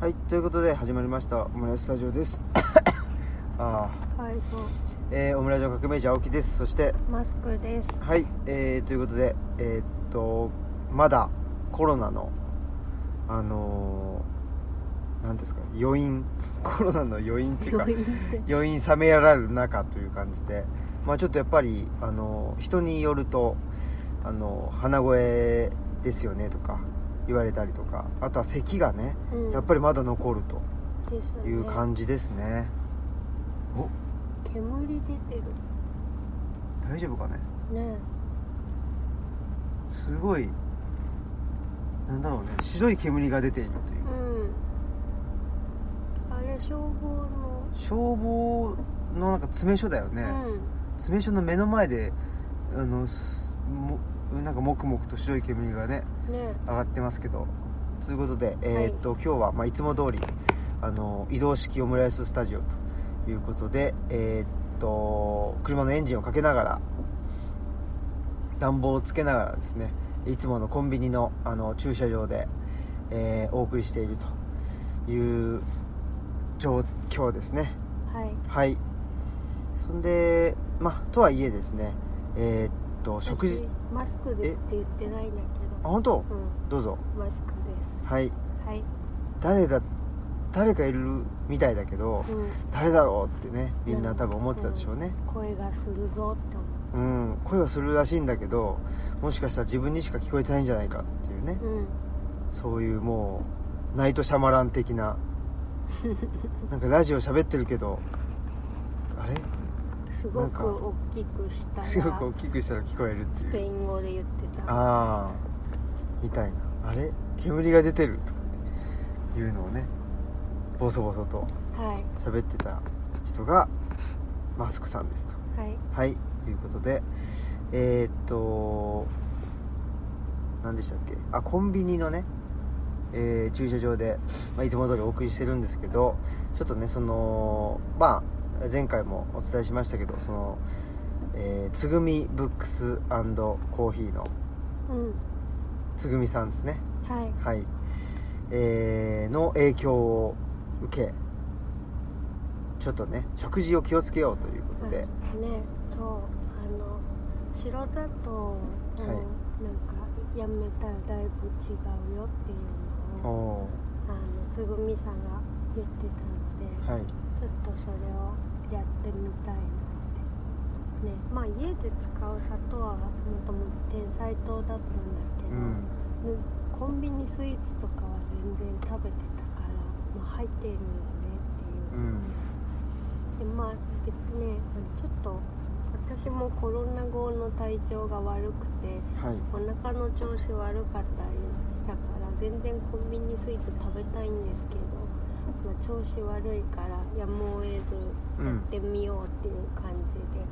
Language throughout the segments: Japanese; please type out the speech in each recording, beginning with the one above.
はいということで始まりましたオムライススタジオです。ああ。はいえー、オムライスの革命児青木です。そしてマスクです。はいえー、ということでえーっとまだコロナのあのー、なんですか余韻。コロナの余韻っていうか余韻冷めやられる中という感じでまあちょっとやっぱりあの人によるとあの鼻声ですよねとか言われたりとかあとは咳がねうん。やっぱりまだ残るとですね。いう感じですね。お？煙出てる。大丈夫かね？ねすごいなんだろうね白い煙が出ているという。うん。あれ消防の。消防のなんか詰め所だよね、詰め所の目の前であのすもなんかもくもくと白い煙がねうんね。上がってますけど。ということで、えーっと今日は、まあ、いつも通りあの移動式オムライススタジオということで、えーっと車のエンジンをかけながら暖房をつけながらですねいつものコンビニのあの駐車場で、えーお送りしているという状況ですね。はい。はい。そんでまあとはいえですね。えーっと食事私マスクですって言ってないんだけあ本当？どうん。どうぞ。マスクです。はい。はい。誰だ誰かいるみたいだけどうん。誰だろうってねみんな多分思ってたでしょうね。声がするぞって思う。ん。声はするらしいんだけどもしかしたら自分にしか聞こえてないんじゃないかっていうね。ううん。そういうもうナイトシャマラン的な。なんかラジオ喋ってるけどあれ？すごく大きくしたらすごく大きくしたら聞こえるってスペいうイン語で言ってた。ああみたいな。あれ？煙が出てるとかっていうのをねボソボソとはい。喋ってた人がマスクさんですと。はい。はいということでえー、っと何でしたっけ？あコンビニのね、えー駐車場で、まあ、いつも通りお送りしてるんですけどちょっとねそのまあ前回もお伝えしましたけどその、えーつぐみブックスコーヒーのうん。つぐみさんですね。はい。はい、えーの影響を受けちょっとね食事を気をつけようということで、ねそう。あの白砂糖をはい。なんかやめたらだいぶ違うよっていうのをおあのつぐみさんが言ってたので、ーはい。ちょっとそれをやってみたいなってねまあ家で使う砂糖はもともと天才糖だったんだけど、うん。ねコンビニスイーツとかは全然食べてたから、まあ、入ってるよねっていう。う。ん。でまあでねちょっと私もコロナ後の体調が悪くてはい。お腹の調子悪かったりしたから全然コンビニスイーツ食べたいんですけど、まあ、調子悪いからやむを得ずやってみようっていう感じで、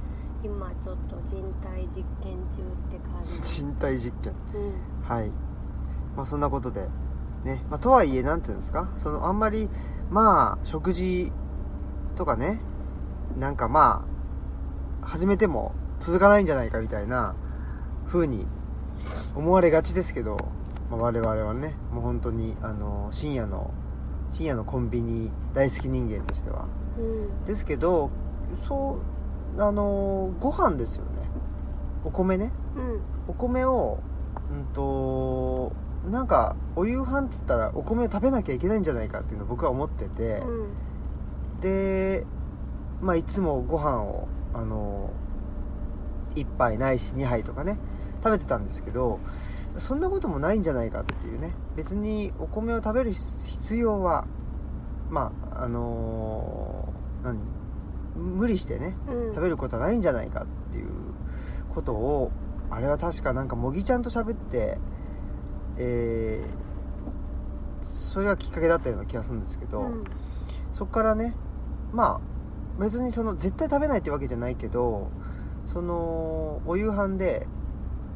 今ちょっと人体実験中って感じ、身体実験。うん、はい。まあそんなことでね、まあ、とはいえなんていうんですか？そのあんまりまあ食事とかねなんかまあ始めても続かないんじゃないかみたいな風に思われがちですけど、まあ、我々はねもう本当にあの深夜の深夜のコンビニ大好き人間としては。うん。ですけどそうあのご飯ですよね。お米ね。うん。お米をうんとなんかお夕飯っつったらお米を食べなきゃいけないんじゃないかっていうのを僕は思ってて、うん。でまあいつもご飯をあの1杯ないし2杯とかね食べてたんですけどそんなこともないんじゃないかっていうね。別にお米を食べる必要はまああの何？無理してねうん。食べることはないんじゃないかっていうことをあれは確かなんか茂木ちゃんと喋ってえーそれがきっかけだったような気がするんですけど、うん。そこからねまあ別にその絶対食べないってわけじゃないけどそのお夕飯で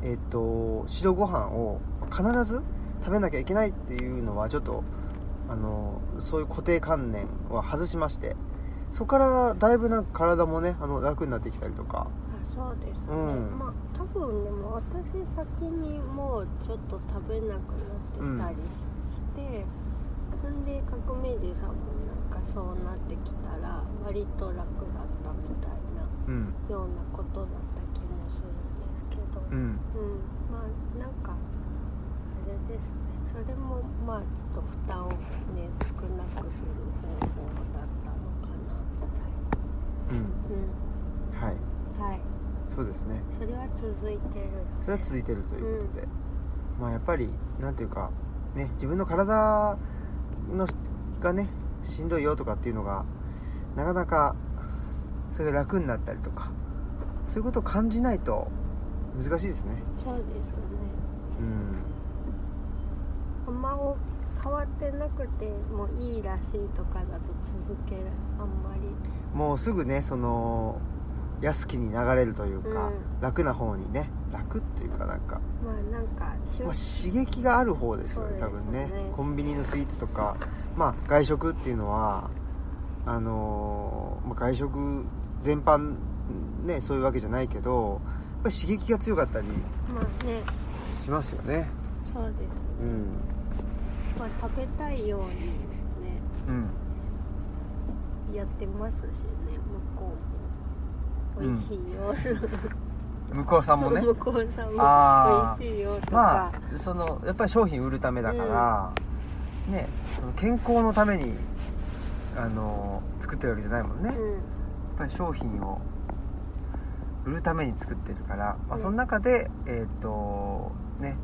えっ、と白ご飯を必ず食べなきゃいけないっていうのはちょっとあのそういう固定観念は外しましてそこからだいぶなんか体もねあの楽になってきたりとか。あそうですね、うん。まあ多分分でも私先にもうちょっと食べなくなってたりし,、てほんで革命児さんもなんかそうなってきたら割と楽だったみたいなうん。ようなことだった気もするんですけど、うん。うん。まあなんかあれですね。それもまあちょっと負担をね少なくする方法だったのかな。うん。みたいなはい。うんはい。そうですね。それは続いてる。それは続いてるということで、まあやっぱりなんていうかね自分の体のがねしんどいよとかっていうのがなかなかそれが楽になったりとかそういうことを感じないと難しいですね。そうですね。うんあんまお変わってなくてもいいらしいとかだと続けるあんまり。もうすぐねその安きに流れるというか、うん。楽な方にね楽っていうかなんか、まあなんかまあ、刺激がある方ですよねね。多分ね。コンビニのスイーツとかまあ外食っていうのはあのーまあ、外食全般ねそういうわけじゃないけどぱり刺激が強かったりまあね。しますよね。そうです。うん。まあ食べたいようにね。うん。やってますしね。向こうも。美味しいよ、向こうさんもね。向こうさんも美味しいよとか、まあそのやっぱり商品売るためだから、ねその健康のためにあの作ってるわけじゃないもんね、やっうんぱり商品を売るために作ってるから、まあ、うん。その中でえっ、とね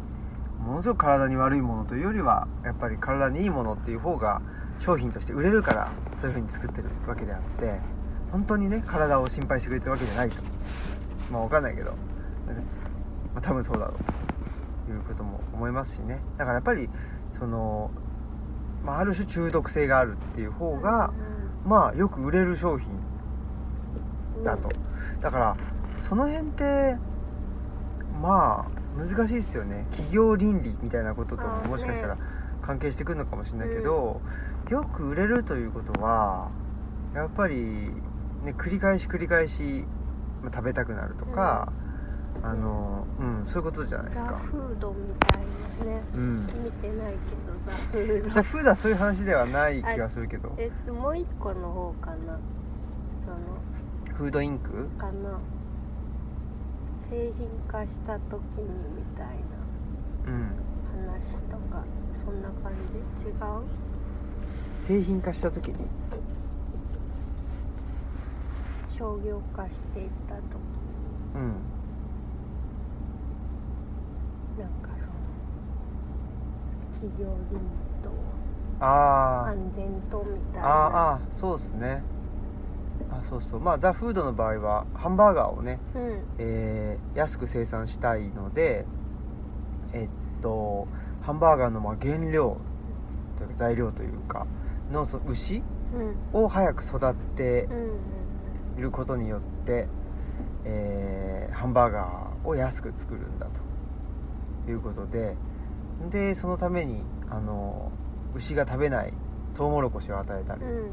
ものすごく体に悪いものというよりはやっぱり体にいいものっていう方が商品として売れるからそういう風に作ってるわけであって本当にね体を心配してくれてるわけじゃないと。まあ分かんないけど、ねまあ、多分そうだろうと。いうことも思いますしね。だからやっぱりその、まあ、ある種中毒性があるっていう方が、まあよく売れる商品うん。だと、だからその辺ってまあ難しいですよね。企業倫理みたいなこととももしかしたらね関係してくるのかもしれないけど、よく売れるということはやっぱり、ね、繰り返し繰り返しまあ食べたくなるとか、あのうんそういうことじゃないですザ・かフードみたいなねうん。見てないけどザ・フード。じゃあフードはそういう話ではない気がするけど。えもう一個の方かな。そのフードインク？かな製品化した時にみたいうんな話とかそんな感じ？違う？製品化した時に？商業化していった時うん。なんかその企業倫理とああ安全とみたいな。ああそうですねあそうそう。まあザ・フードの場合はハンバーガーをね、うん。えー安く生産したいのでえっとハンバーガーのまあ原料というか材料というかのその牛うん。を早く育っていることによって、えーハンバーガーを安く作るんだと。いうことで。でそのためにあの牛が食べないトウモロコシを与えたり、うんうん。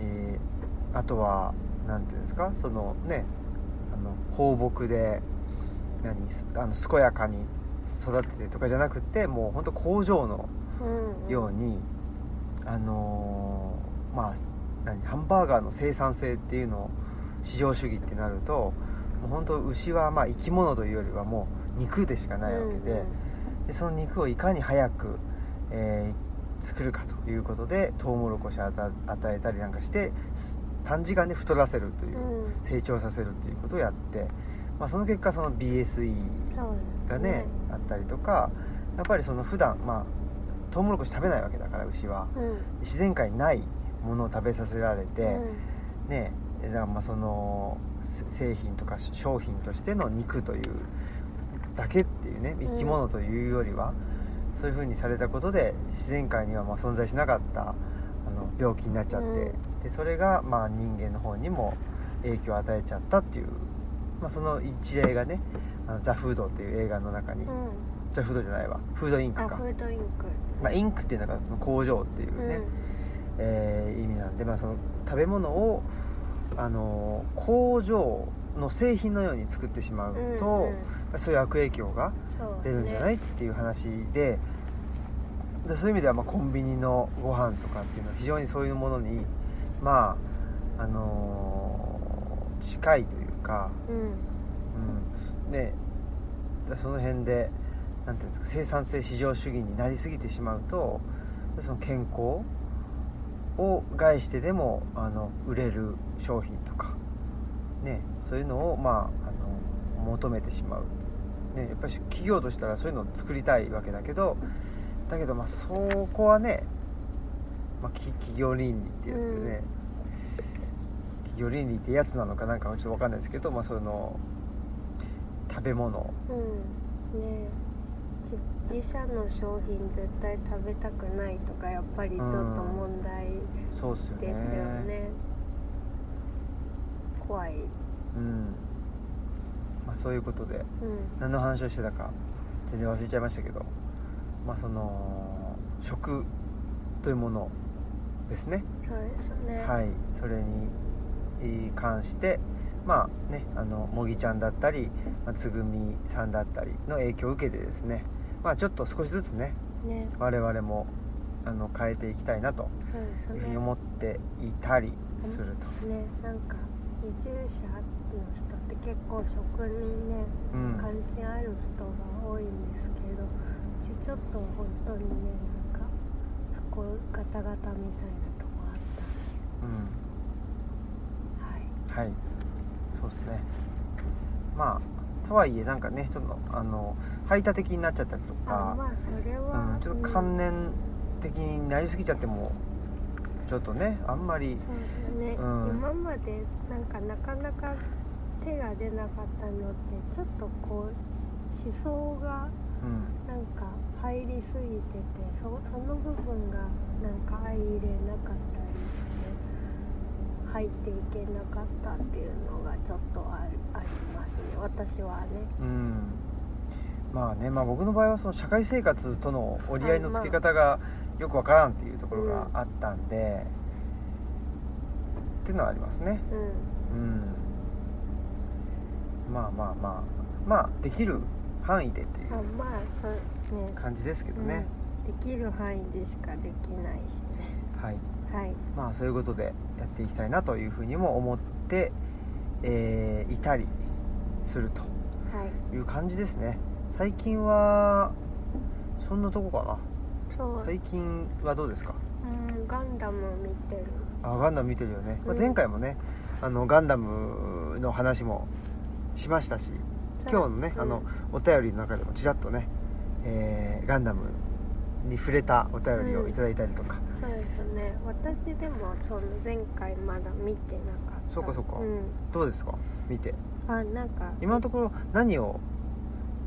えーあとは何ていうんですか？そのねあの放牧で何すあの健やかに育ててとかじゃなくてもう本当工場のうんうん。ように、あのーまあ何ハンバーガーの生産性っていうのを市場主義ってなるともう本当牛はまあ生き物というよりはもう肉でしかないわけで,、でその肉をいかに早く、えー作るかということでトウモロコシを与えたりなんかしてす短時間で太らせるといううん。うん成長させるということをやって、まあ、その結果その BSE がねあったりとかやっぱりその普段まあトウモロコシ食べないわけだから牛は。うん。自然界にないものを食べさせられて、うん。ねだからまあそのせ製品とか商品としての肉というだけっていうね生き物というよりは、そういう風にされたことで自然界にはまあ存在しなかったあの病気になっちゃって、うんでそれがまあ人間の方にも影響を与えちゃったっていう、まあ、その一例がね「あのザ・フード」っていう映画の中に、うん。ザ・フードじゃないわ。フードインクあかフードインク。まあ、インクっていうのがその工場っていうね、えー意味なんで、まあ、その食べ物を、あのー工場の製品のように作ってしまうと、うんうん。そういう悪影響が出るんじゃない、っていう話ででそういう意味ではまあコンビニのご飯とかっていうのは非常にそういうものにまああのー近いというか、うん。ねその辺でなんていうんですか生産性至上主義になりすぎてしまうとその健康を害してでもあの売れる商品とかねそういうのをまああの求めてしまう、ね、やっぱり企業としたらそういうのを作りたいわけだけどだけどまあそこはね、まあ、き企業倫理ってやつでね、企業倫理ってやつなのかなんかはちょっと分かんないですけど、まあ、その食べ物。うん。ねじ自社の商品絶対食べたくないとかやっぱりちょっと問題そうっすよね。ですよね。怖い。うん。まあ、そういうことで。うん。何の話をしてたか全然忘れちゃいましたけど。まあその食というものですね。そうですね。はい。それにえー関してまあねあのもぎちゃんだったり、まあ、つぐみさんだったりの影響を受けてですねまあちょっと少しずつねね。我々もあの変えていきたいなというふうに思っていたりすると、ねなんか移住者の人って結構食にねうん。関心ある人が多いんですけどうちちょっと本当にねこガタガタみたいなとこあったんで。はいはい。そうですね。まあとはいえなんかねちょっとあの排他的になっちゃったりとか、あまあそれは、うん、ちょっと観念的になりすぎちゃってもちょっとねあんまりそうだね、うん。今までなんかなかなか手が出なかったのってちょっとこうし思想がうん。なんか入りすぎててそその部分がなんか相入れなかったりして入っていけなかったっていうのがちょっとあるありますね私はね。うん。まあねまあ僕の場合はその社会生活との折り合いのつけ方がよくわからんっていうところがあったんで、っていうのはありますね。うん。うん。まあまあまあ。まあできる範囲でっていう。あまあ感じですけどね、うん、できる範囲でしかできないしね。はい。はい。まあそういうことでやっていきたいなというふうにも思って、えーいたりするとはい。いう感じですね。最近はそんなとこかな？最近はどうですか？うん、ガンダム見てる。あガンダム見てるよね、まあうん前回もねあのガンダムの話もしましたし今日のね、うん。あのお便りの中でもちらっとね、えーガンダムに触れたお便りをいただいたりとか、そうですね。私でもその前回まだ見てなかった。そうかそうか。うん。どうですか？見て。あなんか。今のところ何を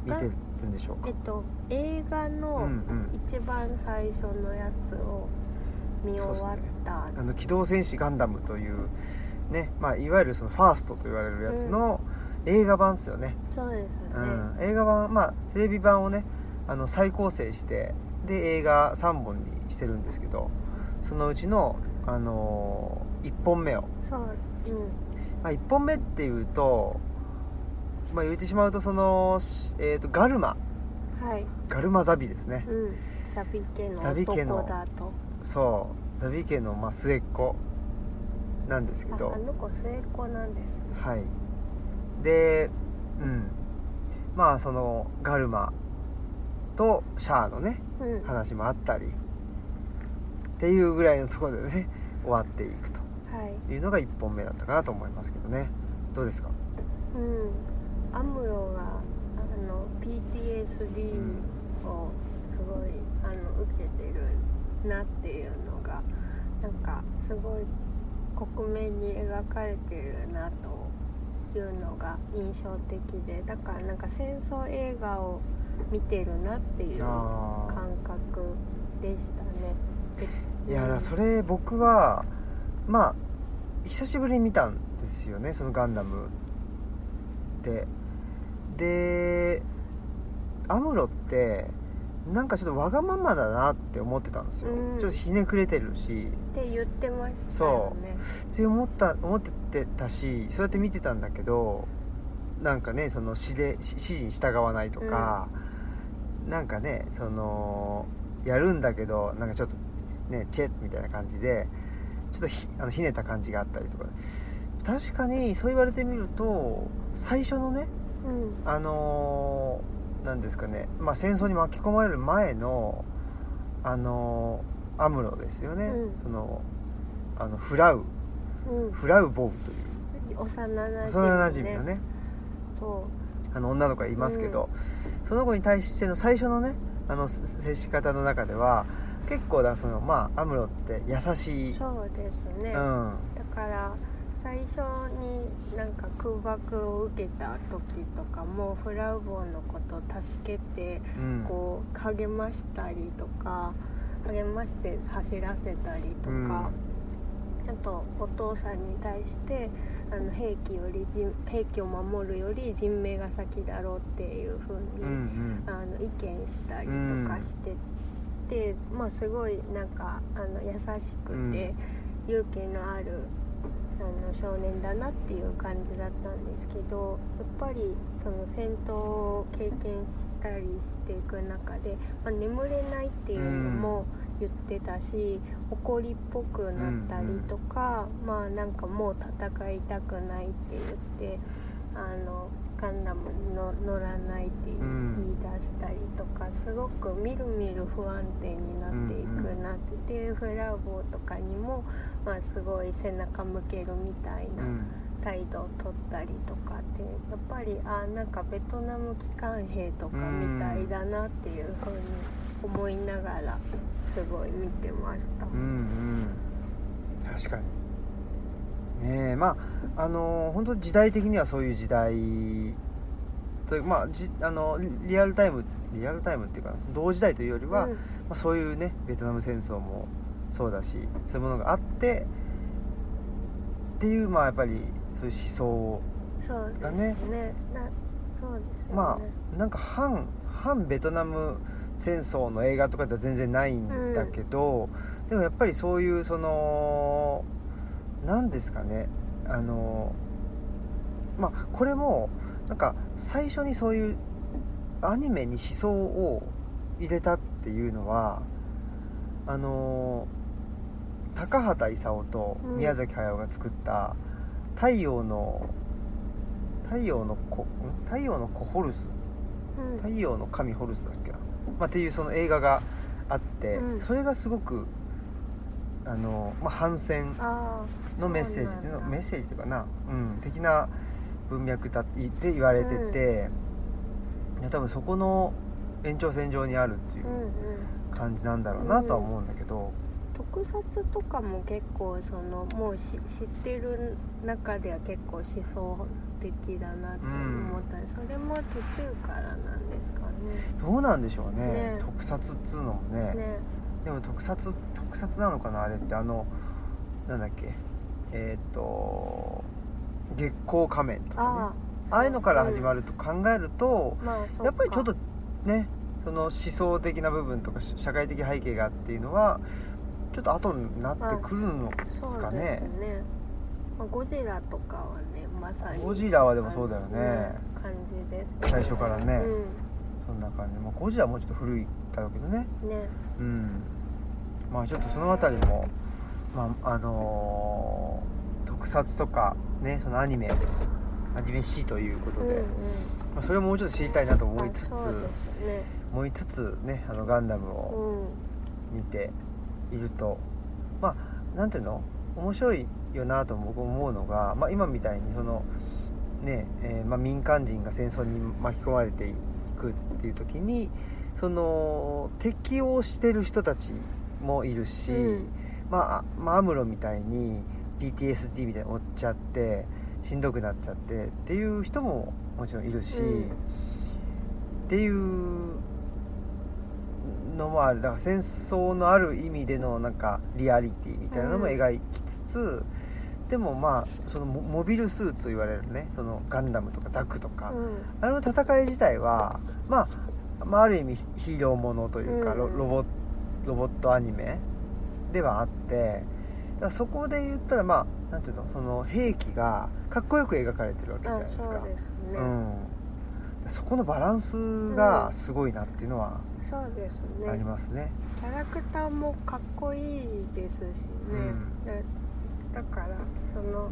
見てるんでしょうか？えっと映画うんうのん。一番最初のやつを見終わった、あの機動戦士ガンダムというね、まあ、いわゆるそのファーストと言われるやつの映画版ですよね、そうですね、うん。映画版まあテレビ版をねあの再構成してで映画3本にしてるんですけどそのうちの、あの1本目を、そううん。まあ、1本目っていうと、まあ、言ってしまうとその、えー、とガルマ。はい。ガルマザビですね。うん。ザビ家のザビ家の男だと。そう。ザビ家の、まあ、末っ子なんですけど。ああの子末っ子なんですね。はい。でうん。まあそのガルマとシャアのねうん。話もあったりっていうぐらいのところでね 終わっていくと。はい。いうのが1本目だったかなと思いますけどね。どうですか？うん。アムロがあの PTSD をすごいあの受けてるなっていうのがなんかすごい克明に描かれてるなというのが印象的でだからなんか戦争映画を見てるなっていうあ感覚でしたね。でいやだそれ僕はまあ久しぶりに見たんですよねそのガンダムででアムロってなんかちょっとわがままだなって思ってたんですよ、うん。ちょっとひねくれてるし。って言ってましたよね。って思った思ってたしそうやって見てたんだけどなんかねその指で指示に従わないとか、なんかねそのやるんだけどなんかちょっとねチェッみたいな感じでちょっとひあのひねった感じがあったりとか。確かにそう言われてみると最初のねうん。あのなんですかね、まあ、戦争に巻き込まれる前のあのアムロですよね、うん。そのあのフラウ。うん。フラウボウという。幼なじみのね。そあの女の子がいますけど、その子に対しての最初のねあのせ接し方の中では結構だそのまあアムロって優しい、うそうですね、うん。だから最初になんか空爆を受けた時とかもフラウボンのことを助けてうん。こう励ましたりとか励まして走らせたりとか、あとお父さんに対してあの兵器より人兵器を守るより人命が先だろうっていう風に、うんうん。あの意見したりとかしてて、まあすごいなんかあの優しくて、勇気のあるあの少年だなっていう感じだったんですけどやっぱりその戦闘を経験したりしていく中で、まあ、眠れないっていうのも言ってたし、怒りっぽくなったりとか、まあなんかもう戦いたくないって言ってあのガンダムにの乗らないって言いうん出したりとか、すごくみるみる不安定になっていくなって、でフラウボーとかにも、まあ、すごい背中向けるみたいなうん。態度を取ったりとかってやっぱりあなんかベトナム機関兵とかみたいだなっていうふうに思いながらすごい見てました。うんうん。確かに。ねえまああの本当時代的にはそういう時代というまあじあのリリアルタイムリアルタイムっていうか同時代というよりは、うん。まあ、そういうねベトナム戦争もそうだしそういうものがあってっていうまあやっぱりそういう思想そうですがねね。なそうですよね、まあなんか反反ベトナム戦争の映画とかでは全然ないんだけど、でもやっぱりそういうその何ですかねあのまあこれもなんか最初にそういうアニメに思想を入れたっていうのはあの高畑勲と宮崎駿が作った「太陽の太陽の子ん？太陽の子ホルス。うん。太陽の神ホルスだっけな、まあ、っていうその映画があって、うん。それがすごくあの、まあ、反戦あのメッセージっていうのメッセージというかな、うん、的な文脈だって言われてて、いや多分そこの延長線上にあるっていあうんうん。う感じなんだろうなとは思うんだけど、特撮とかも結構そのもうし知ってる中では結構思想的だなって思ったり、それも途中からなんですか？ねどうなんでしょうね。ね。特撮っつうのもね。ね。でも特撮特撮なのかなあれって。あのなんだっけ。えっ、と月光仮面とかね。あああいうのから始まると考えると、あまあそっか。やっぱりちょっとねその思想的な部分とかし社会的背景がっていうのはちょっと後になってくるのですそうですかね。ね、まあ、ゴジラとかはねまさにゴジラはでもそうだよね。感じです最初からね、うそんな感じ、まあ、ゴジラはもうちょっと古いだろうけどね。んね。うん。まあちょっとその辺りもまああのー特撮とかねそのアニメアニメ史ということで、うんうん。まあ、それをもうちょっと知りたいなと思いつつね。思いつつねあのガンダムうをん。見ていると、まあなんていうの？面白いよなと僕思うのが、まあ、今みたいにそのねえーまあ、民間人が戦争に巻き込まれていくっていう時にその適応してる人たちもいるし、うん。まあ、あまあアムロみたいに PTSD みたいに負っちゃってしんどくなっちゃってっていう人ももちろんいるし、うん。っていうのもある。だから戦争のある意味でのなんかリアリティみたいなのも描きつつ、でもまあそのモモビルスーツと言われるねそのガンダムとかザクとか、うん。あの戦い自体は、まあ、まあある意味ヒーローものというか、うん。ロロボロボットアニメではあってだそこで言ったらまあなんていうのその兵器がかっこよく描かれてるわけじゃあないですか。そうですね、うん、そこのバランスがすごいなっていうのはそうですありねますね、キャラクターもかっこいいですしね、うん。でだからその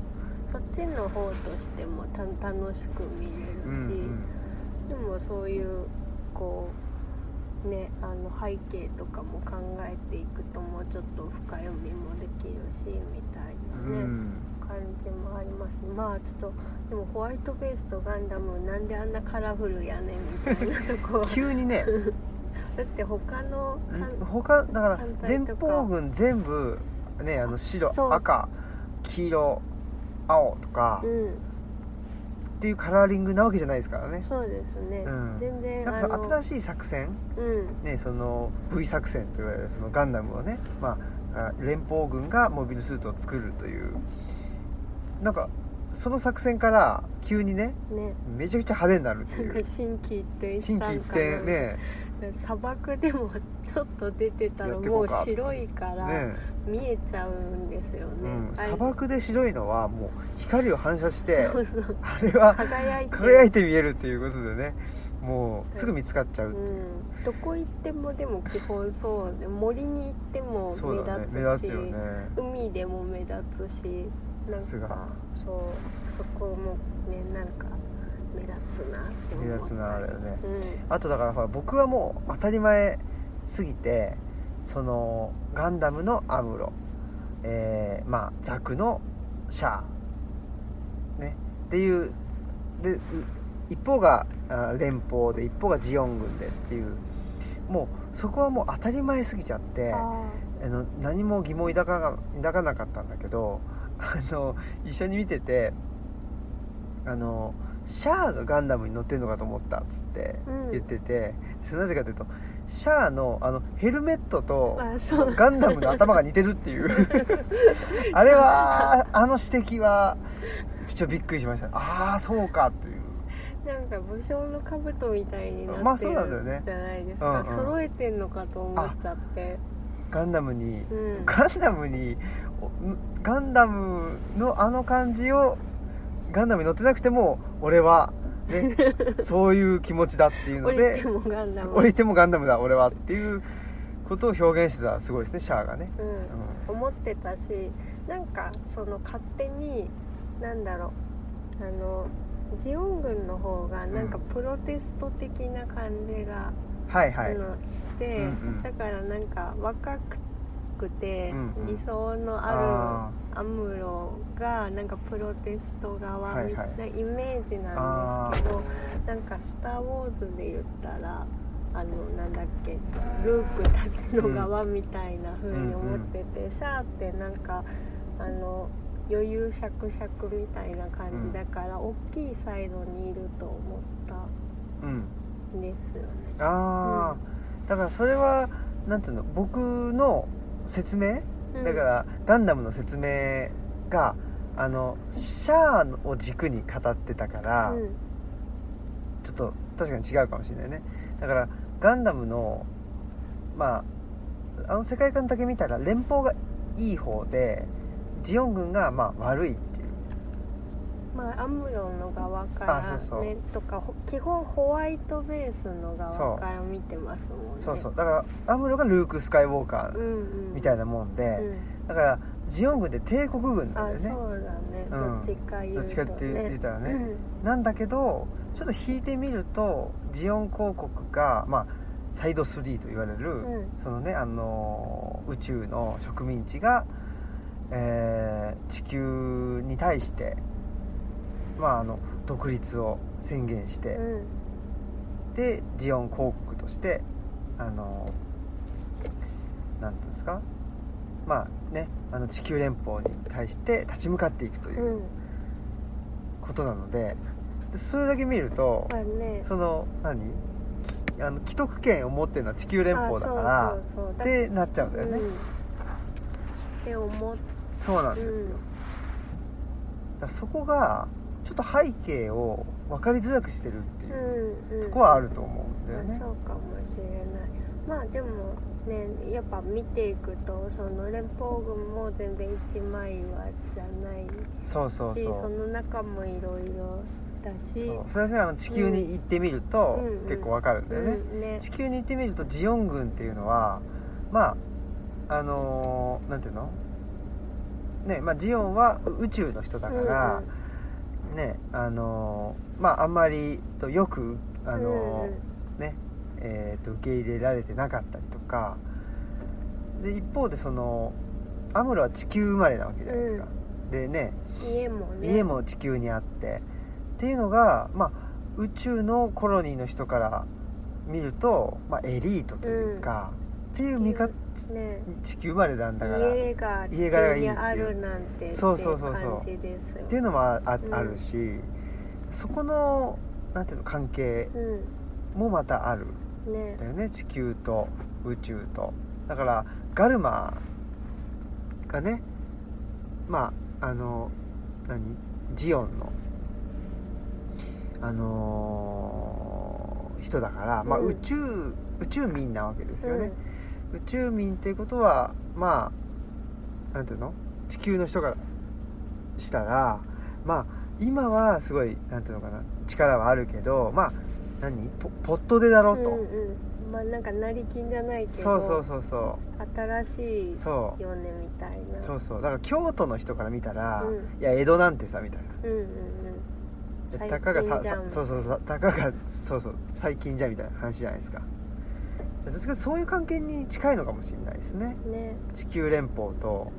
そっちの方としてもた楽しく見れるし、うんうんでもそういうこうねあの背景とかも考えていくともうちょっと深読みもできるしみたいなね、うん。感じもありますね。まあちょっとでもホワイトベースとガンダムなんであんなカラフルやねんみたいなとこ。急にね。だって他のん他だから連邦軍全部ねあの白赤黄色青とかうん。っていうカラーリングなわけじゃないですからね。そうですね、うん。全然やっぱあのその新しい作戦うん。ね、その V 作戦といわれるそのガンダムをね、まあ、あ連邦軍がモビルスーツを作るというなんかその作戦から急にねね。めちゃくちゃ派手になるってなんかいう。心機一転し心機一転ね砂漠でもちょっと出てたやらもう白いからね、見えちゃうんですよね、うん、砂漠で白いのはもう光を反射してあれは輝いて見えるっていうことでねもうすぐ見つかっちゃうう、うん、どこ行ってもでも基本そうで森に行っても目立つし目立つよね。海でも目立つしなんかそうそこもねなんか目立つなって思った目立つなだよね。うん。あとだからほら僕はもう当たり前すぎてそのガンダムのアムロ、えーまあザクのシャアね。っていうでう一方があ連邦で一方がジオン軍でっていう。もうそこはもう当たり前すぎちゃってああの何も疑問抱かな抱かなかったんだけどあの一緒に見ててあのシャアがガンダムに乗ってるのかと思ったっつってうん。言ってて、それなぜかというとシャアのあのヘルメットとガンダムの頭が似てるっていう。あれはあの指摘はちょっとびっくりしました。ああそうかという。なんか武将の兜みたいになってるまあそうなんだよね。じゃないですか、うんうん。揃えてんのかと思っちゃって。ガンダムにうん。ガンダムにおガンダムのあの感じをガンダムに乗ってなくても俺は、ね、そういう気持ちだっていうの降りでてもガンダム。降りてもガンダムだ俺はっていうことを表現してたすごいですねシャアがね、うん、思ってたしなんかその勝手になんだろうあのジオン軍の方がなんかうんプロテスト的な感じが、はいはい、あのして、うんうん。だからなんか若くてうんうん。理想のああるアムロがなんかプロテスト側みたいはい。なイメージなんですけど、なんか「スター・ウォーズ」で言ったらあのなんだっけルークたちの側みたいな風に思ってて、シャアってなんかあの余裕しゃくしゃくみたいな感じだから、大きいサイドにいると思ったうんんですよね。ああ、だからそれはなんていうの僕の説明？うん。だから、ガンダムの説明があのシャアを軸に語ってたから、うん。ちょっと確かに違うかもしれないね。だからガンダムのまああの世界観だけ見たら連邦がいい方でジオン軍がまあ悪いまあ、アムロの側からねあそうそう。とかほ基本ホワイトベースの側から見てますもんね。そうそう。だからアムロがルーク・スカイウォーカーうんうん。みたいなもんで、うん。だからジオン軍で帝国軍なあんだよね。そうだね、うん。どっちか言うと、ね、どっちかって言ったらね。うん。なんだけどちょっと引いてみるとジオン公国が、まあ、サイド3と言われる、うん。そのね、あのー宇宙の植民地が、えー地球に対して、まあ、あの独立を宣言して、うん。でジオン公国としてあのなんていうんですか？まあねあの地球連邦に対して立ち向かっていくといううん。ことなのででそれだけ見るとまあね。その何？あの既得権を持ってるのは地球連邦だからってなっちゃうんだよね、うん。って思っそうなんですよ、うん。だそこがちょっと背景を分かりづらくしてるっていううんうん。とこはあると思うんだよね。まあそうかもしれない。まあでもねやっぱ見ていくとその連邦軍も全然一枚岩じゃないそうそうしそう。その中もいろいろだし。そう。それねあの地球に行ってみると、うんうん。結構わかるんだよね、うんね。地球に行ってみるとジオン軍っていうのはまああのーなんていうの？ねまあジオンは宇宙の人だから、ねあのーまああんまりとよくあのーねえーと受け入れられてなかったりとかで一方でそのアムロは地球生まれなわけじゃないですか、でねうん。うん家もね。家も地球にあって。っていうのが、まあ、宇宙のコロニーの人から見ると、まあ、エリートというか、っていう見方ね。地球生まれなんだから。っ家が柄にあるなんてそうそうそうそう。っていうのもああ,、うん。あるしそこのなんていうの関係うもまたある。んね。んだよね。地球と宇宙と。だからガルマがねまああの何？ジオンのあのー人だから、まあ、うん。宇宙宇宙民なわけですよね、宇宙民っていうことはまあなんていうの？地球の人からしたらまあ今はすごいなんていうのかな？力はあるけどまあ何？ポポットでだろうと、うんうん。まあなんか成金じゃないけどそうそうそうそ新しいうそうよねみたいな。そうそう。だから京都の人から見たら、うん。いや江戸なんてさみたいな。うんうんうん。たかがさそうそうそう。たかがそうそう。最近じゃみたいな話じゃないですかどっそういう関係に近いのかもしれないですね。ね。地球連邦と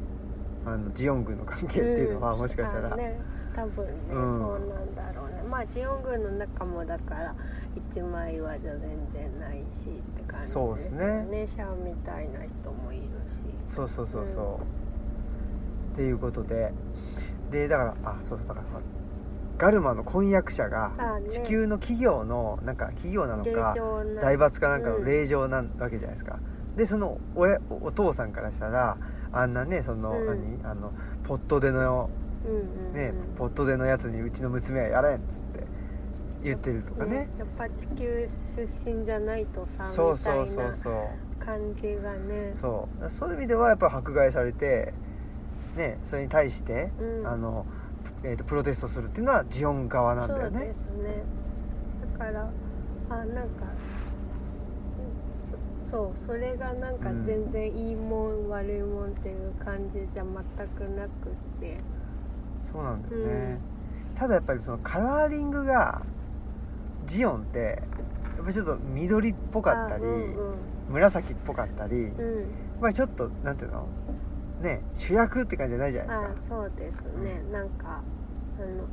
あのジオン軍の関係っていうのは、ん。もしかしたら、あね。多分ね、うん。そうなんだろうね。まあジオン軍の中もだから一枚岩じゃ全然ないしって感じですよそうですね。ねシャアみたいな人もいるし。そうそうそうそう、っていうことで。でだからあそうそうだからガルマの婚約者が地球の企業のなんか企業なの令か財閥かなんかのうん。令嬢なわけじゃないですか、でその親お父さんからしたらあんなねその、うん。何？あのポットでのね、ポットでのやつにうちの娘はやれんっつって言ってるとかね。やっぱ地球出身じゃないとさそうみたいそうそう。なそう感じがね。そう。そういう意味ではやっぱ迫害されてねそれに対して、うん。あのえーとプロテストするっていうのはジオン側なんだよね。そうですね。だからあなんかそそうそれがなんかうん全然いいもん、悪いもんっていう感じじゃ全くなくって。そうなんだよね、ただやっぱりそのカラーリングがジオンってやっぱりちょっと緑っぽかったり、あうんうん。紫っぽかったり、やっうん。ぱりちょっとなんていうの？ね主役って感じじゃないじゃないですあかそうですね、なんかあの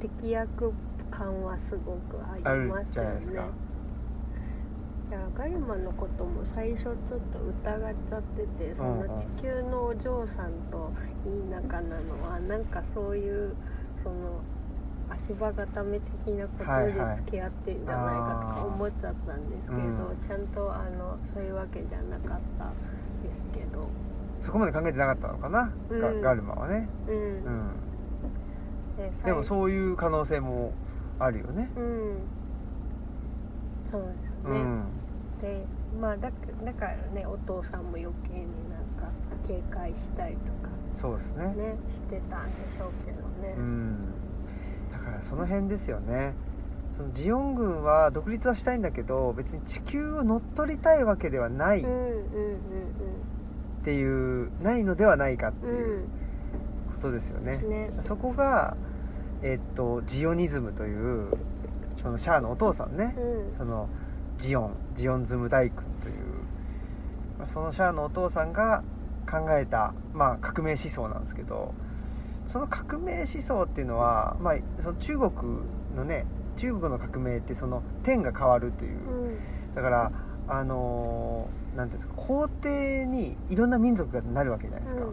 敵役感はすごくありますよね。じゃないですか。いやガルマのことも最初ちょっと疑っちゃっててそのうん。うん地球のお嬢さんといい仲なのはなんかそういうその足場固め的なことはいはいで付き合ってんじゃないかとか思っちゃったんですけど、うん。ちゃんとあのそういうわけじゃなかったですけどそこまで考えてなかったのかな、ガうん。ガルマはね、うん、うん、ででも最そういう可能性もあるよね。うん。そうですね、うん。でまあだかだからねお父さんも余計になんか警戒したりとか。そうですね。ねしてたんでしょうけどね。うん。だからその辺ですよね。そのジオン軍は独立はしたいんだけど別に地球を乗っ取りたいわけではない。っうんうんていう、ないのではないかっていうことですよね。うん、ね。そこがえっとジオニズムというそのシャアのお父さんね。うん。そのジオンジオンズム大君というまあそのシャアのお父さんが考えた、まあ、革命思想なんですけどその革命思想っていうのは、まあ、その中国のね中国の革命ってその天が変わるという。うん。だからあのーなんていうんですか皇帝にいろんな民族がなるわけじゃないですか、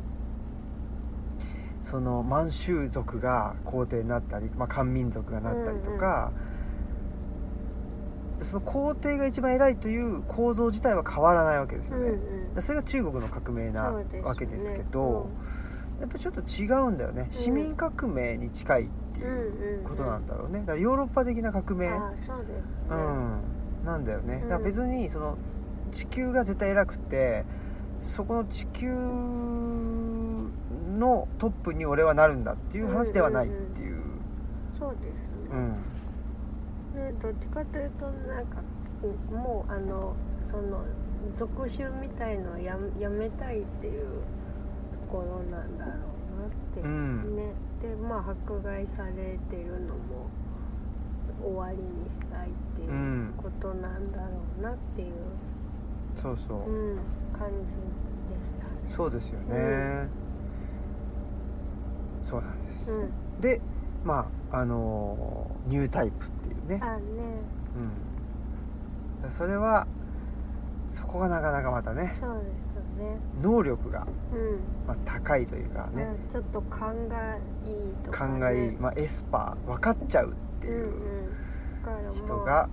その満州族が皇帝になったり、まあ、漢民族がなったりとか、その皇帝が一番偉いという構造自体は変わらないわけですよね、うんうん。でそれが中国の革命なわけですけどやっぱりちょっと違うんだよね、市民革命に近いってうんいううんうんことなんだろうね。だからヨーロッパ的な革命ね。うん。なんだよね。だから別にその地球が絶対偉くてそこの地球のトップに俺はなるんだっていう話ではないっていう。そうですうん。ね、でどっちかというとなんかうんもうあのその属州みたいのをややめたいっていうところなんだろうなって、うん。ねでまあ迫害されてるのも終わりにしたいっていううんことなんだろうなっていう、そうそう、うん、感じでしたね。そうですよね、うんそうなんです、うん。でまああのーニュータイプっていうね。あね。うん。それはそこがなかなかまたねそうですよね。能力が、うん。まあ、高いというかね、うん。ちょっと勘がいいとか、ね、勘がいい、まあ、エスパー分かっちゃうっていう人が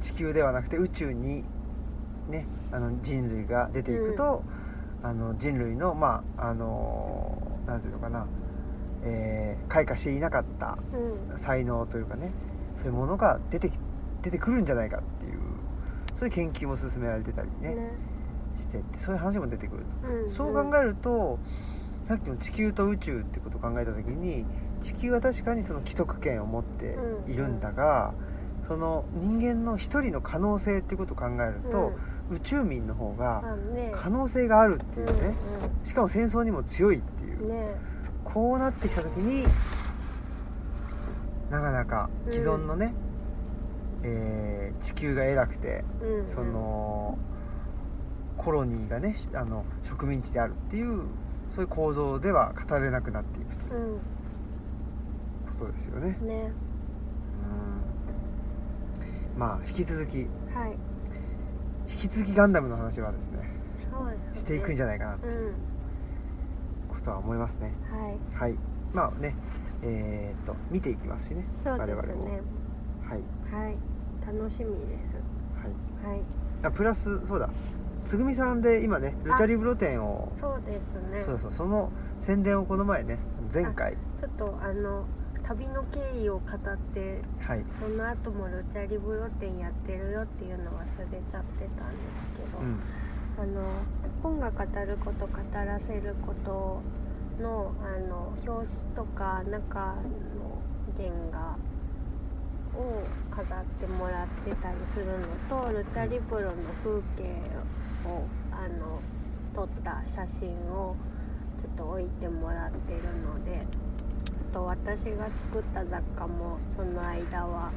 地球ではなくて宇宙にねあの人類が出ていくと、あの人類のまああのなんていうのかな、えー開花していなかったうん。才能というかねそういうものが出てき出てくるんじゃないかっていうそういう研究も進められてたりねね。してそういう話も出てくると、うん。そう考えるとさっきの地球と宇宙ってことを考えた時に地球は確かにその既得権を持っているんだが、その人間の一人の可能性っていうことを考えると、宇宙民の方うんが可能性があるっていうね、うしかも戦争にも強いっていう、んうんね。こうなってきた時になかなか既存のね、えー地球が偉くてうんうん。そのコロニーがねあの植民地であるっていうそういう構造では語れなくなっていくということですよね、うんね。うん。まあ引き続きはい引き続きガンダムの話はですねそうですね。していくんじゃないかなとうんいうことは思いますね。はいはい。まあねえーっと見ていきますしねそうです我々も。ねはい。はい。楽しみです。はい。はい。あプラスそうだ。つぐみさんで今ねルチャリブロ展を。そうですね。そうそうその宣伝をこの前ね前回。ちょっとあの旅の経緯を語ってはい。その後もルチャリブロ展やってるよっていうの忘れちゃってたんですけど、うん。あの本が語ること語らせることのあの表紙とか中の原画を飾ってもらってたりするのとルチャリブロの風景をあの撮った写真をちょっと置いてもらってるのであと私が作った雑貨もその間は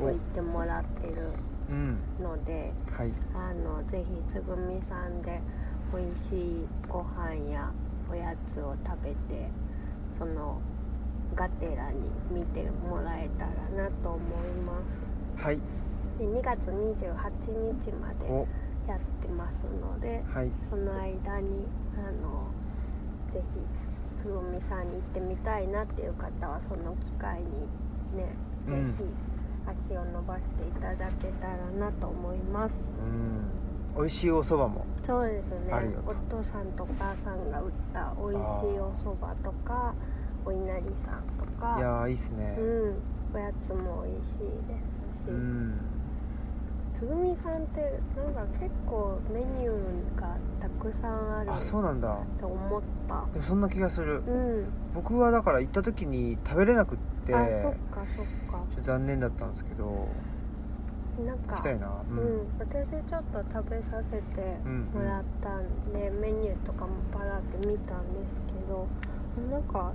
置いてもらってるうん。ので。はい。あのぜひつぐみさんで美味しいご飯やおやつを食べてそのがてらに見てもらえたらなと思います。はい。で2月28日までおやってますのではい。その間にあのぜひつぐみさんに行ってみたいなっていう方はその機会にねぜうん。ひ足を伸ばしていただけたらなと思います。うん。美味しいお蕎麦もそうですね。お父さんとお母さんが売った美味しいお蕎麦とかお稲荷さんとか。いやーいいっすね。うん。おやつも美味しいですし、うんつぐみさんってなんか結構メニューがたくさんあるあそうなんだ。と思った。でもそんな気がする。うん。僕はだから行った時に食べれなくってあちょそっかそっか。っと残念だったんですけどなんか行きたいな。ううん、私ちょっと食べさせてもらったんで、メニューとかもパラって見たんですけどなんか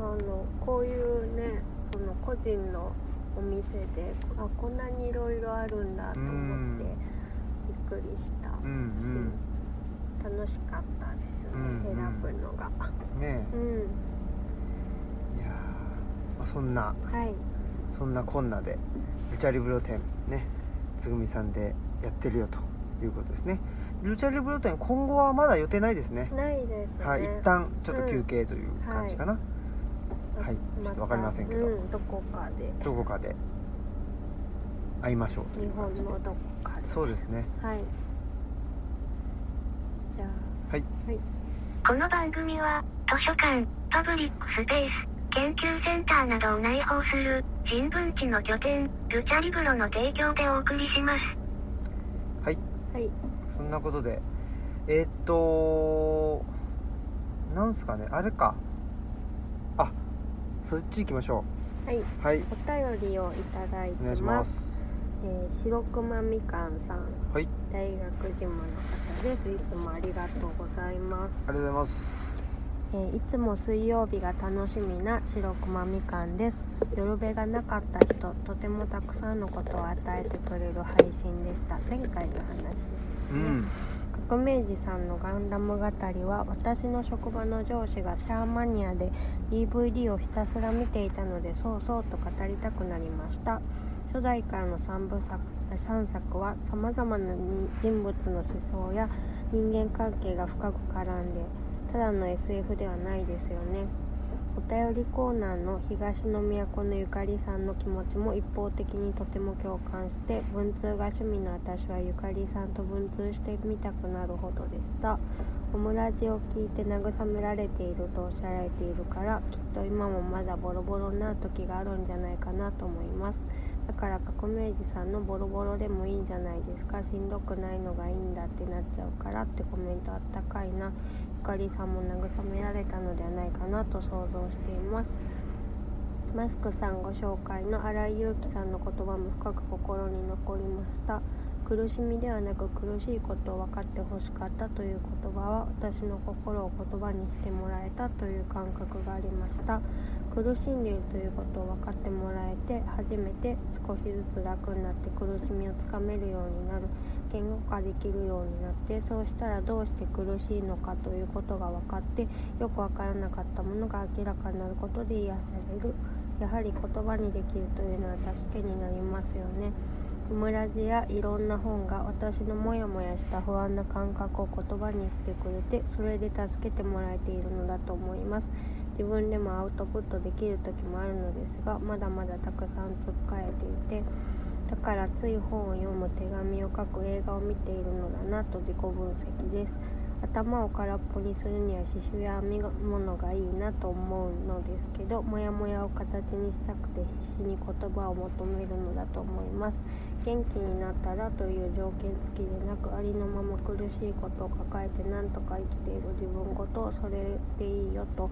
あのこういうねその個人のお店であこんなにいろいろあるんだと思ってびっくりした。し、うん。楽しかったですね、うんうん。選ぶのが。うんねうん。えいやー、まあ、そんなはい。そんなこんなでルチャリブロ展ねつぐみさんでやってるよということですね。ルチャリブロ展今後はまだ予定ないですね。ないですね。はい一旦ちょっと休憩という感じかな、はいちょっとわかりませんけど。うん、どこかで。どこかで。会いましょうとい日う感じで。本のどこかで。そうですね。はい。じゃあ。はい。はい。この番組は、図書館、パブリックスペース、研究センターなどを内包する、人文地の拠点、ルチャリブロの提供でお送りします。はい。はい。そんなことで。えーっとなんすかね。あれか。あそっち行きましょはい、うはい。お便りをいただいてお願いしま。ます。すえー、白熊みかんさん、はい。大学島の方です。いつもありがとうございます。ありがとうございます。えーいつも水曜日が楽しみな白熊みかんです。夜べがなかった人とてもたくさんのことを与えてくれる配信でした。前回の話ですうん革命児さんのガンダム語りは私の職場の上司がシャーマニアで DVD をひたすら見ていたのでそうそうと語りたくなりました。初代からの3部作3作はさまざまな人物の思想や人間関係が深く絡んでただの SF ではないですよね。お便りコーナーの東の都のゆかりさんの気持ちも一方的にとても共感して文通が趣味の私はゆかりさんと文通してみたくなるほどでした。オムラジを聞いて慰められているとおっしゃられているからきっと今もまだボロボロな時があるんじゃないかなと思います。だから革命児さんのボロボロでもいいんじゃないですか。しんどくないのがいいんだってなっちゃうからってコメントあったかいな。かりさんも慰められたのではないかなと想像しています。マスクさんご紹介の新井祐樹さんの言葉も深く心に残りました。苦しみではなく苦しいことを分かってほしかったという言葉は私の心を言葉にしてもらえたという感覚がありました。苦しんでいるということを分かってもらえて初めて少しずつ楽になって苦しみをつかめるようになる。言語化できるようになってそうしたらどうして苦しいのかということが分かってよく分からなかったものが明らかになることで癒される。やはり言葉にできるというのは助けになりますよね。オムラジやいろんな本が私のモヤモヤした不安な感覚を言葉にしてくれてそれで助けてもらえているのだと思います。自分でもアウトプットできる時もあるのですがまだまだたくさんつっかえていてだからつい本を読む手紙を書く映画を見ているのだなと自己分析です。頭を空っぽにするには刺繍や編み物がいいなと思うのですけどモヤモヤを形にしたくて必死に言葉を求めるのだと思います。元気になったらという条件付きでなくありのまま苦しいことを抱えて何とか生きている自分ごとそれでいいよと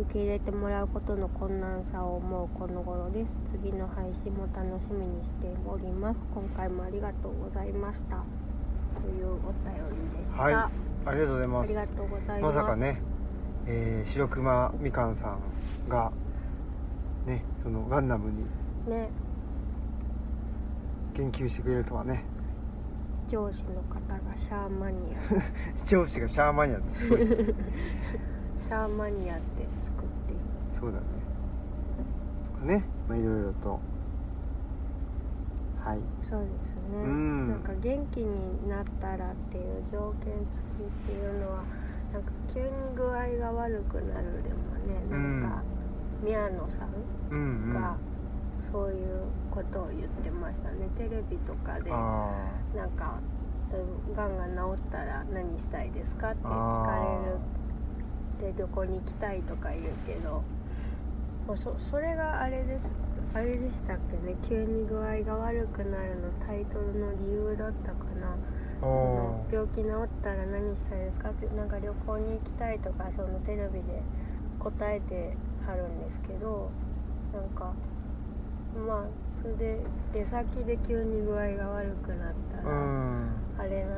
受け入れてもらうことの困難さを思うこの頃です。次の配信も楽しみにしております。今回もありがとうございました。というお便りでした、はい。ありがとうございあます。りがとうございまますさかね、えー、白熊みかんさんがねそのガンダムにね。言及してくれるとはね。上司の方がシャーマニア。上司がシャーマニアってすごいですね。シャーマニアってそうだね。とかね。まあいろいろと。はい。そうですね、うん。なんか元気になったらっていう条件付きっていうのはなんか急に具合が悪くなるでもねなんか、宮野さんがそういうことを言ってましたね。テレビとかであなんかうんがんが治ったら何したいですかって聞かれる。で旅行に行きたいとか言うけどそそれがあれですあれでしたっけね急に具合が悪くなるのタイトルの理由だったかな。病気治ったら何したいですか？ってなんか旅行に行きたいとかそのテレビで答えてはるんですけどなんかまあそれで出先で急に具合が悪くなったら、うん。あれな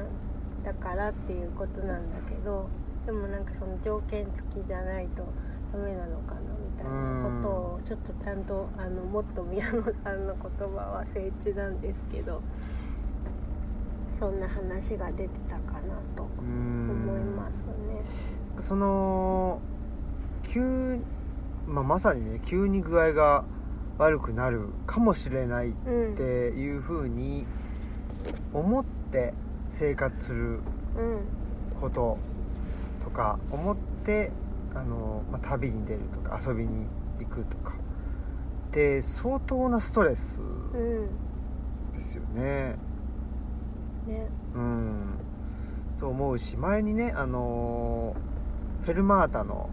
だからっていうことなんだけどでもなんかその条件付きじゃないとダメなのかなみたいなことをちょっとちゃんとあのもっと宮野さんの言葉は聖地なんですけどそんな話が出てたかなと思いますね。その急、まあ、まさにね急に具合が悪くなるかもしれないっていうふうに思って生活するうんこととか思ってあの、まあ、旅に出るとか遊びに行くとか。って相当なストレスうんですよね。ね。うん。と思うし前にねあのフェルマータの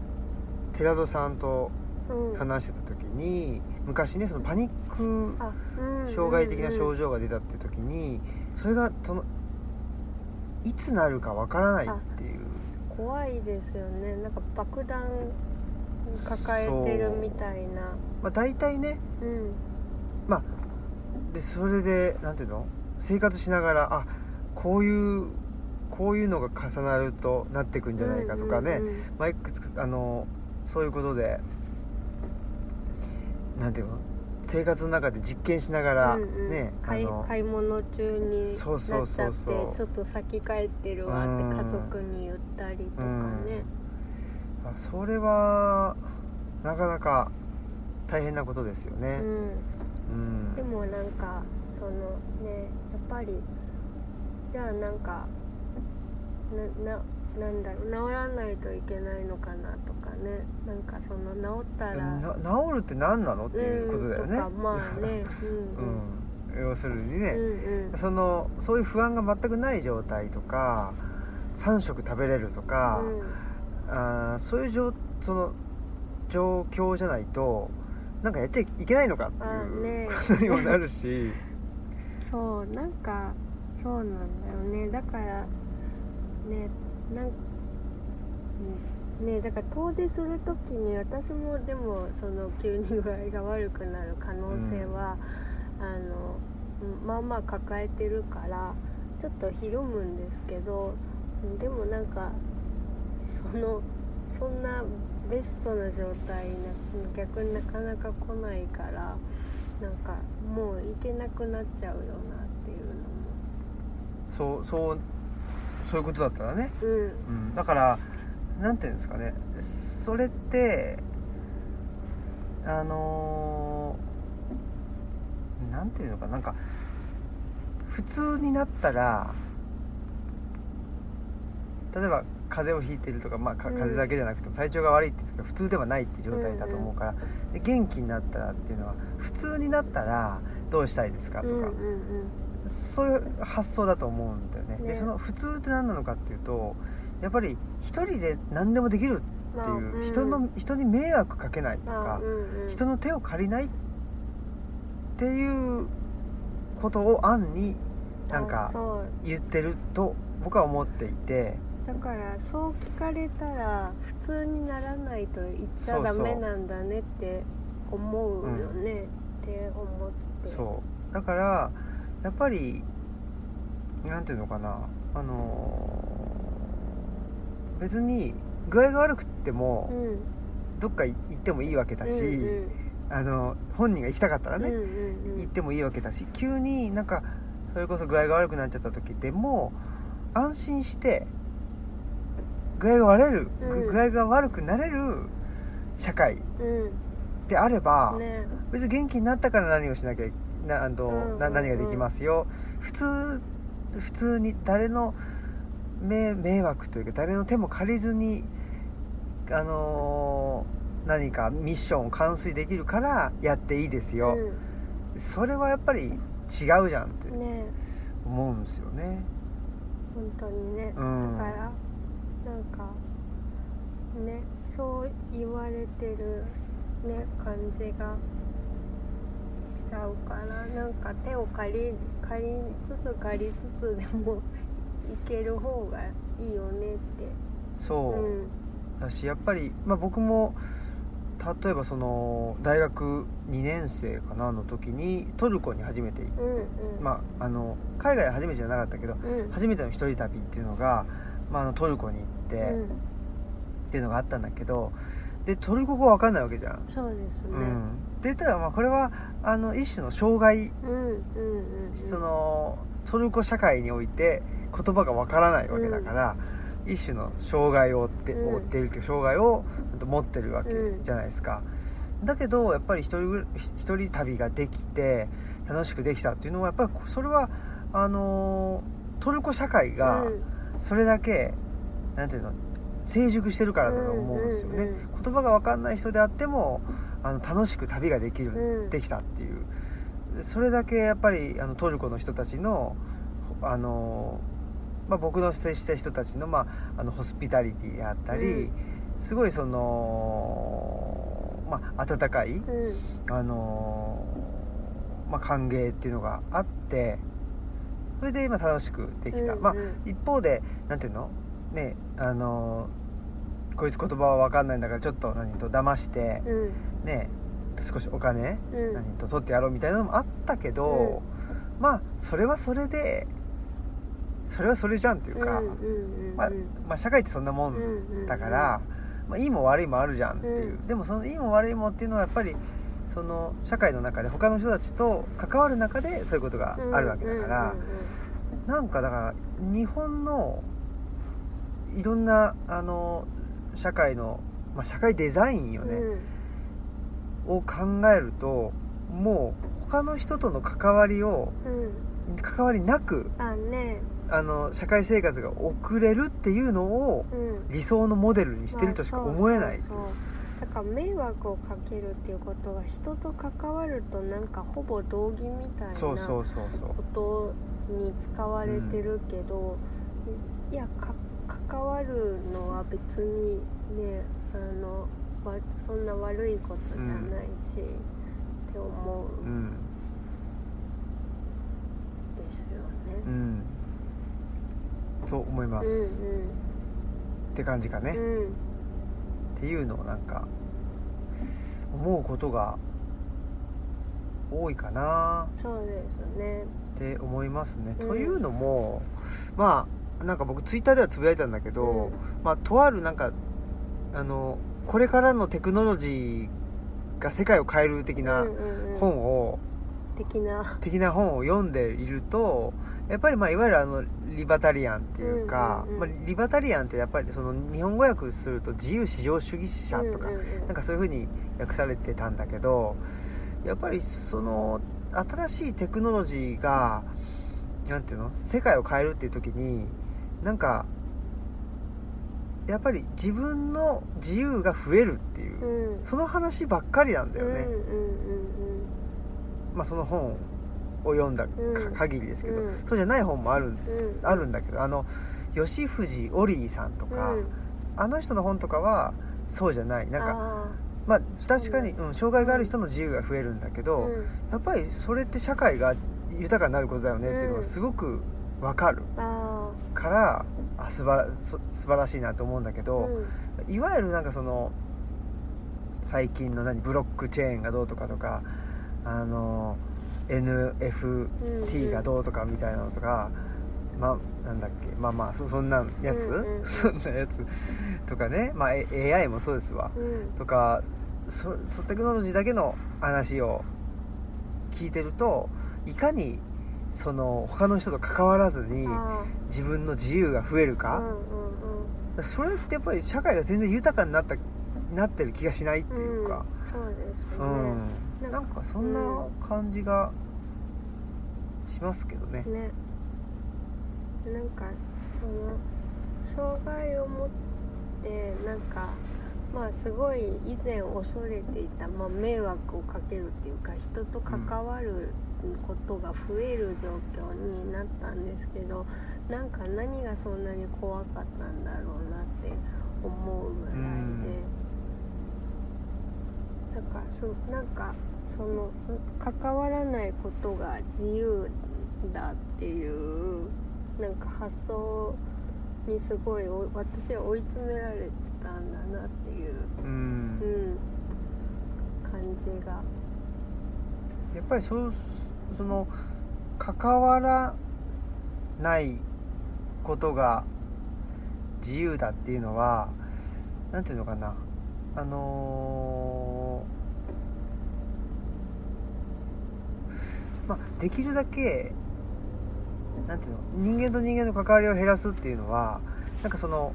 寺戸さんとうん。話してた時に昔ねそのパニック障害的な症状状が出たって時にそれがそのいつなるかわからない怖いですよね。なんか爆弾抱えてるみたいな。まあ大体ね。うん。でそれでなんていうの？生活しながらあこういうこういうのが重なるとなってくんじゃないかとかね、うんうんうん。まあいくつかあのそういうことでなんていうの？生活の中で実験しながら、うんうん。ねあ買いの買い物中になっちそうそうゃってそう。ちょっと先帰ってるわって家族に言ったりとかね。あそれはなかなか大変なことですよね、うん。うん。でもなんかそのねやっぱりじゃあなんかなななんだろう治らないといけないのかなとかね。なんかその治ったら。な治るって何なの？っていうことだよね、うんまあね。うんうん、要するにうんね、うんうん。そのそういう不安が全くない状態とか3食食べれるとか、あーそういう状その状況じゃないとなんかやっちゃいけないのかってあいうね。ことにもなるし、そうなんかそうなんだよね。だからねなんうん。ねだから遠出する時に私もでもその急に具合が悪くなる可能性は、あのうんまあまあ抱えてるからちょっとひるむんですけどうんでもなんかそのそんなベストな状態な逆になかなか来ないからなんかもう行けなくなっちゃうよなっていうそうそうそういうことだったらね、のもうん、だからなんていうんですかね。それってあのーなんていうのかな。んか普通になったら例えば風邪をひいてるとか、まあ、かうん。風邪だけじゃなくても体調が悪いっていうか普通ではないっていう状態だと思うから、で元気になったらっていうのは普通になったらどうしたいですかとか、うんうんうんそういう発想だと思うんだよね。ね。でその普通って何なのかっていうとやっぱり一人で何でもできるまあっていう、うん人の人に迷惑かけないとまあかう、んうん。人の手を借りないっていうことを暗になんあか言ってると僕は思っていて。だからそう聞かれたら普通にならないと言っちゃダメなんだねって思うよね。って思って。そう。だからやっぱりなんていうのかな。あのー別に具合が悪くっても、うん。どっか行ってもいいわけだし、うんうん。あの本人が行きたかったらね、うんうんうん。行ってもいいわけだし急になんかそれこそ具合が悪くなっちゃった時でも安心して具合が悪る、うん。具合が悪くなれる社会うであれば、んね。別に元気になったから何をしなきゃいなあの、うんうんな何ができますよ。普通普通に誰の迷迷惑というか誰の手も借りずにあのー何かミッションを完遂できるからやっていいですよ、それはやっぱり違うじゃんってうんね。思うんですよね。本当にね。うん。だからなんかねそう言われてるね感じが。しちゃうからなんか手を借り借りつつ借りつつでもいける方がいいよねって。そう、うん。だしやっぱり、まあ、僕も例えばその大学2年生かなの時にトルコに初めて行っうんうん。まあ、あの海外は初めてじゃなかったけどうん。初めての一人旅っていうのが、まあ、あのトルコに行って、うん。っていうのがあったんだけどでトルコ語わかんないわけじゃん、そうですね。うん、言ったらまあこれはあの一種の障害、うんうんうんうん。そのトルコ社会において言葉がわからないわけだから、一種の障害を負って,、うん。負っているっていう障害を持ってるわけうん。じゃないですか、だけどやっぱり一人ぐ一人旅ができて楽しくできたっていうのはやっぱりそれはあのートルコ社会がうん。それだけ、なんていうの成熟してるからだと思うんですよね、うんうん言葉が分かんない人であってもあの楽しく旅ができる、うん。できたっていう。それだけやっぱりあのトルコの人たちのあの、まあ、僕の接した人たちの,、まあ、あのホスピタリティであったり、うん。すごいその、まあ、温かい、うん。あのまあ、歓迎っていうのがあってそれで今楽しくできた、うんまあうん一方でなんていうの？ねあのこいつ言葉は分かんないんだからちょっと何と騙してうんね少しお金うん。何と取ってやろうみたいなのもあったけど、まあそれはそれでそれはそれじゃんっていうか、うんうんうんうんまあまあ、社会ってそんなもんだから、まあ、いいも悪いもあるじゃんっていう、うん。でもそのいいも悪いもっていうのはやっぱりその社会の中で他の人たちと関わる中でそういうことがあるわけだから、なんかだから日本のいろんなあの社会の、まあ、社会デザインよね、うんうんを考えるともう他の人との関わりをうん。関わりなくあね。あの社会生活が送れるっていうのをうん。理想のモデルにしてるとしか思えない。まあそうそうそう。だから迷惑をかけるっていうことが人と関わるとなんかほぼ道義みたいなことに使われてるけど、いやか関わるのは別にねあのわそんな悪いことじゃないし、って思ううんですよね。うん。と思います、うんって感じかね、うんうん。っていうのをなんか思うことが多いかな。そうですね。って思いますね、うん。というのもまあなんか僕ツイッターではつぶやいたんだけど、うん。まあとあるなんかあのこれからのテクノロジーが世界を変える的なうんうんうん。本を、的な。的な本を読んでいるとやっぱりまあいわゆるあのリバタリアンっていうか、まあ、リバタリアンってやっぱりその日本語訳すると自由市場主義者とか、なんかそういう風に訳されてたんだけどやっぱりその新しいテクノロジーがなんていうの世界を変えるっていう時になんかやっぱり自分の自由が増えるっていう、うん。その話ばっかりなんだよね、うんうんうんまあ、その本を読んだ限りですけど、うん。そうじゃない本もあるあるんだけどあの吉藤オリーさんとか、うん。あの人の本とかはそうじゃない。なんかあまあ確かに、そううん、障害がある人の自由が増えるんだけど、やっぱりそれって社会が豊かになることだよねっていうのがすごくわかる。あからあ素晴らそ素晴らしいなと思うんだけーど、うん。いわゆるなんかその最近の何ブロックチェーンがどうとかとかあの NFT がどうとかみたいなのとか、まあなんだっけまあまあそそんなやつ、うんうんうん。そんなやつとかね、まあ、AI もそうですわ。うん。とかそそテクノロジーだけの話を聞いてるといかにその他の人と関わらずにあ自分の自由が増えるーか、うんうんそれってやっぱり社会が全然豊かになったなってる気がしないっていうか、うん。そうですね、うん。なんかそんな感じがしますけどね、ね。なんかその障害を持ってなんかまあすごい以前恐れていた、まあ、迷惑をかけるっていうか人と関わることが増える状況になったんですけどなんか何がそんなに怖かったんだろうなって思うぐらいで、なん。かそなんかその関わらないことが自由だっていうなんか発想にすごいお私は追い詰められてたんだなっていう、うん。うん、感じが。やっぱりそうその関わらないことが自由だっていうのはなんていうのかな。あのーまあできるだけなんていうの人間と人間の関わりを減らすっていうのはなんかその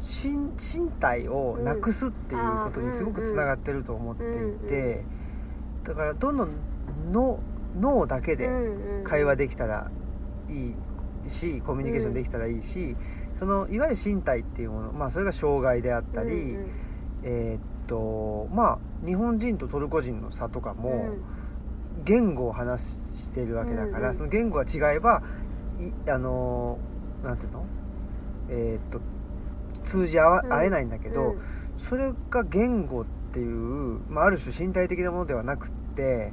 身身体をなくすっていうことにすごくつながってると思っていて、だからどんどん脳脳だけで会話できたらいいしコミュニケーションできたらいいし、そのいわゆる身体っていうもの、まあ、それが障害であったり、うんうん。えーっとまあ日本人とトルコ人の差とかも、うん。言語を話してるわけだから、うんうん。その言語が違えばいあのーなんていうの？えーっと通じ合えないんだけど、うん。それが言語っていう、まあ、ある種身体的なものではなくって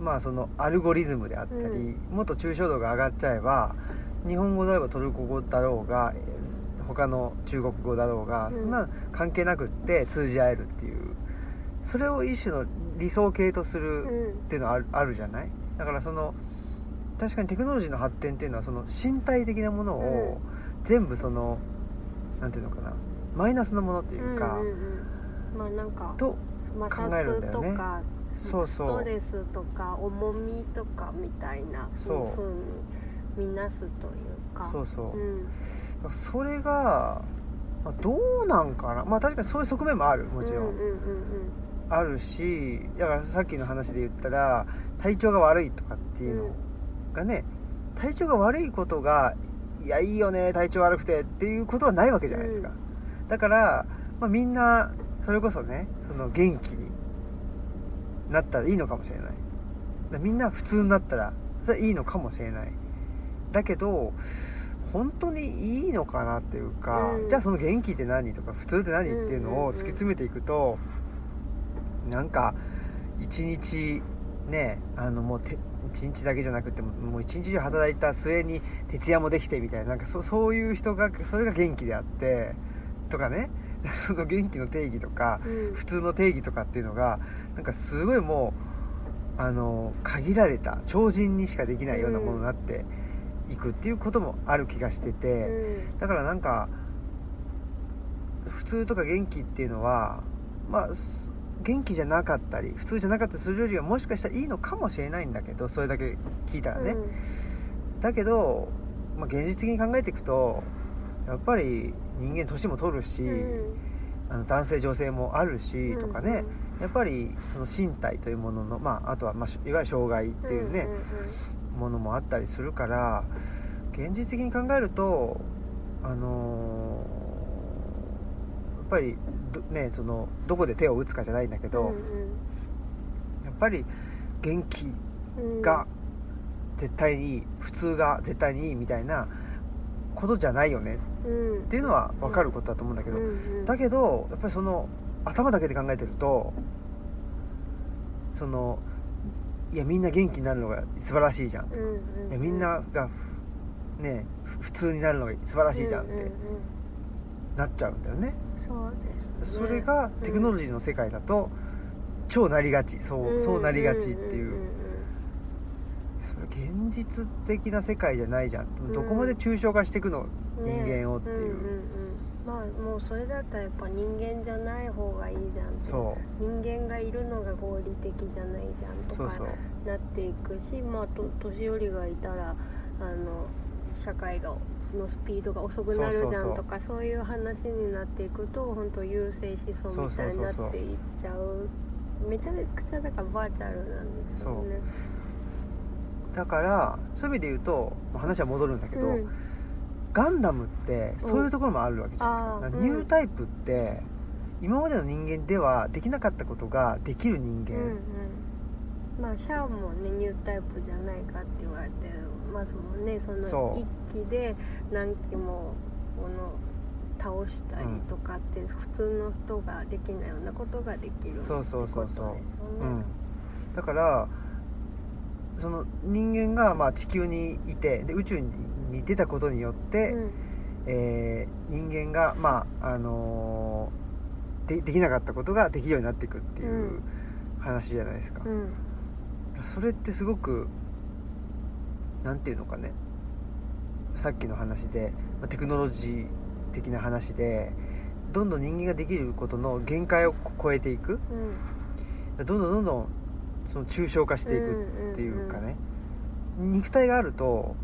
まあそのアルゴリズムであったり、うん。もっと抽象度が上がっちゃえば日本語だろうがトルコ語だろうがえー他の中国語だろうが、うん。そんな関係なくって通じ合えるっていうそれを一種の理想形とするうん。っていうのはあるあるじゃない？だからその確かにテクノロジーの発展っていうのはその身体的なものを全部そのなんていうのかなマイナスのものっていうか、うんうんうん。まあなんかと摩考えるんだ擦よねそうそう。ストレスとか重みとかみたいなそう。ふうに見なすというか。そうそう。う、ん。それが、まあ、どうなんかな。まあ確かにそういう側面もあるもちろん、うんうんうんあるしだからさっきの話で言ったら体調が悪いとかっていうのがね、体調が悪いことがいやいいよね体調悪くてっていうことはないわけじゃないですか、だから、まあ、みんなそれこそねその元気になったらいいのかもしれない。みんな普通になったらそれはいいのかもしれない。だけど本当にいいのかなっていうか、うん。じゃあその元気って何とか普通って何っていうのを突き詰めていくと、なんか一日ねあのもうて一日だけじゃなくてももう一日中働いた末に徹夜もできてみたいななんかそそういう人がそれが元気であってとかね。その元気の定義とかうん。普通の定義とかっていうのがなんかすごいもうあの限られた超人にしかできないようなものになっていくっていうこともある気がしてて、うん。だからなんか普通とか元気っていうのはまあす元気じゃなかったり普通じゃなかったりするよりはもしかしたらいいのかもしれないんだけどそれだけ聞いたらね、だけど、まあ、現実的に考えていくとやっぱり人間年も取るし、うん。あの男性女性もあるしとかね、うんやっぱりその身体というものの、まあ、あとは、まあ、しいわゆる障害っていうね、ものもあったりするから現実的に考えるとあのーやっぱりど,、ね、そのどこで手を打つかじゃないんだけど、やっぱり元気うんうん。が絶対にいい普通が絶対にいいみたいなことじゃないよねうん。っていうのは分かることだと思うんだけど、うんうん。だけどやっぱりその頭だけで考えてるとそのいやみんな元気になるのが素晴らしいじゃん、うんうんうん。いやみんながねふ普通になるのが素晴らしいじゃんってうんうんうん。なっちゃうんだよね、そうですね。それがテクノロジーの世界だと超なりがち。そうそうなりがちっていう,、それ現実的な世界じゃないじゃん。んどこまで抽象化していくの、ね人間をっていう。うんうんうんまあもうそれだったらやっぱ人間じゃない方がいいじゃんそう。人間がいるのが合理的じゃないじゃんとかなっていくしまあと年寄りがいたらあの社会がそのスピードが遅くなるじゃんとかそういう話になっていくと本当優勢思想みたいになっていっちゃう。めちゃくちゃだからバーチャルなんですよね。だからそういう意味で言うとまあ話は戻るんだけど、うんガンダムってそういうところもあるわけじゃないですか,、ニュータイプって今までの人間ではできなかったことができる人間、うんうん。まあシャアもねニュータイプじゃないかって言われてますもんねそのそう。一機で何機もこの倒したりとかって普通の人ができないようなことができるそうそうそうそう。ってことですよねうん、だからその人間がまあ地球にいてで宇宙に出たことによって、うん。えー人間が、まああのーでできなかったことができるようになっていくっていううん。話じゃないですか、うん。それってすごくなんていうのかね。さっきの話でまあテクノロジー的な話でどんどん人間ができることの限界を超えていく。うん。どんどんどんどんその抽象化していくっていうかね、肉体があると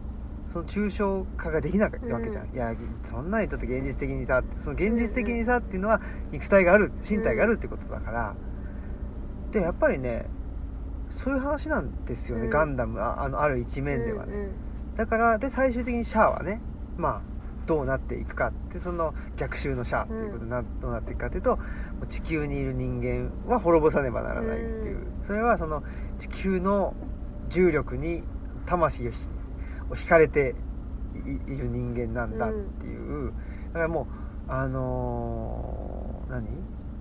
その抽象化ができないわけじゃん、うん。いやそんなにちょっと現実的にさその現実的にさっていうのは肉体がある身体があるってことだから、でやっぱりねそういう話なんですよね、うん。ガンダムああのある一面ではね、うんだからで最終的にシャアはねまあどうなっていくかってその逆襲のシャアっていうことにな、どうなっていくかというともう地球にいる人間は滅ぼさねばならないっていう、うん。それはその地球の重力に魂を惹かれていいる人間なんだっていう、だからもうあのー何？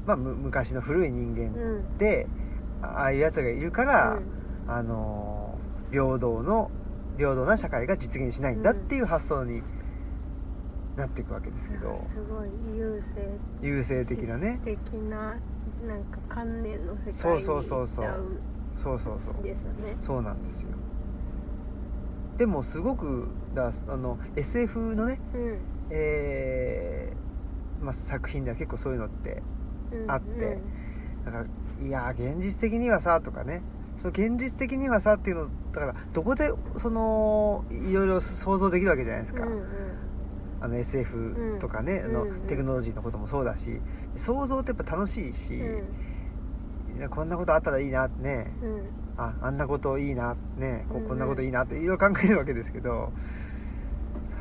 まあむ昔の古い人間うん。でああいうやつがいるから、あの平等の平等な社会が実現しないんだっていう発想になっていくわけですけど、すごい優勢。優勢的なね。的ななんか観念の世界にそうそうそうそう行っちゃそうそうそう。うんですよね。そうなんですよでもすごくだあの SF のね、うん。えーまあ、作品では結構そういうのってうん。あってだからいや現実的にはさとかね。その現実的にはさっていうのだからどこでそのいろいろ想像できるわけじゃないですか、うんうん。あの SF とかね、あのうんうん。テクノロジーのこともそうだし想像ってやっぱ楽しいし、いやこんなことあったらいいなってね。うんうんああんなこといいなねこうんうん。こんなこといいなっていろいろ考えるわけですけど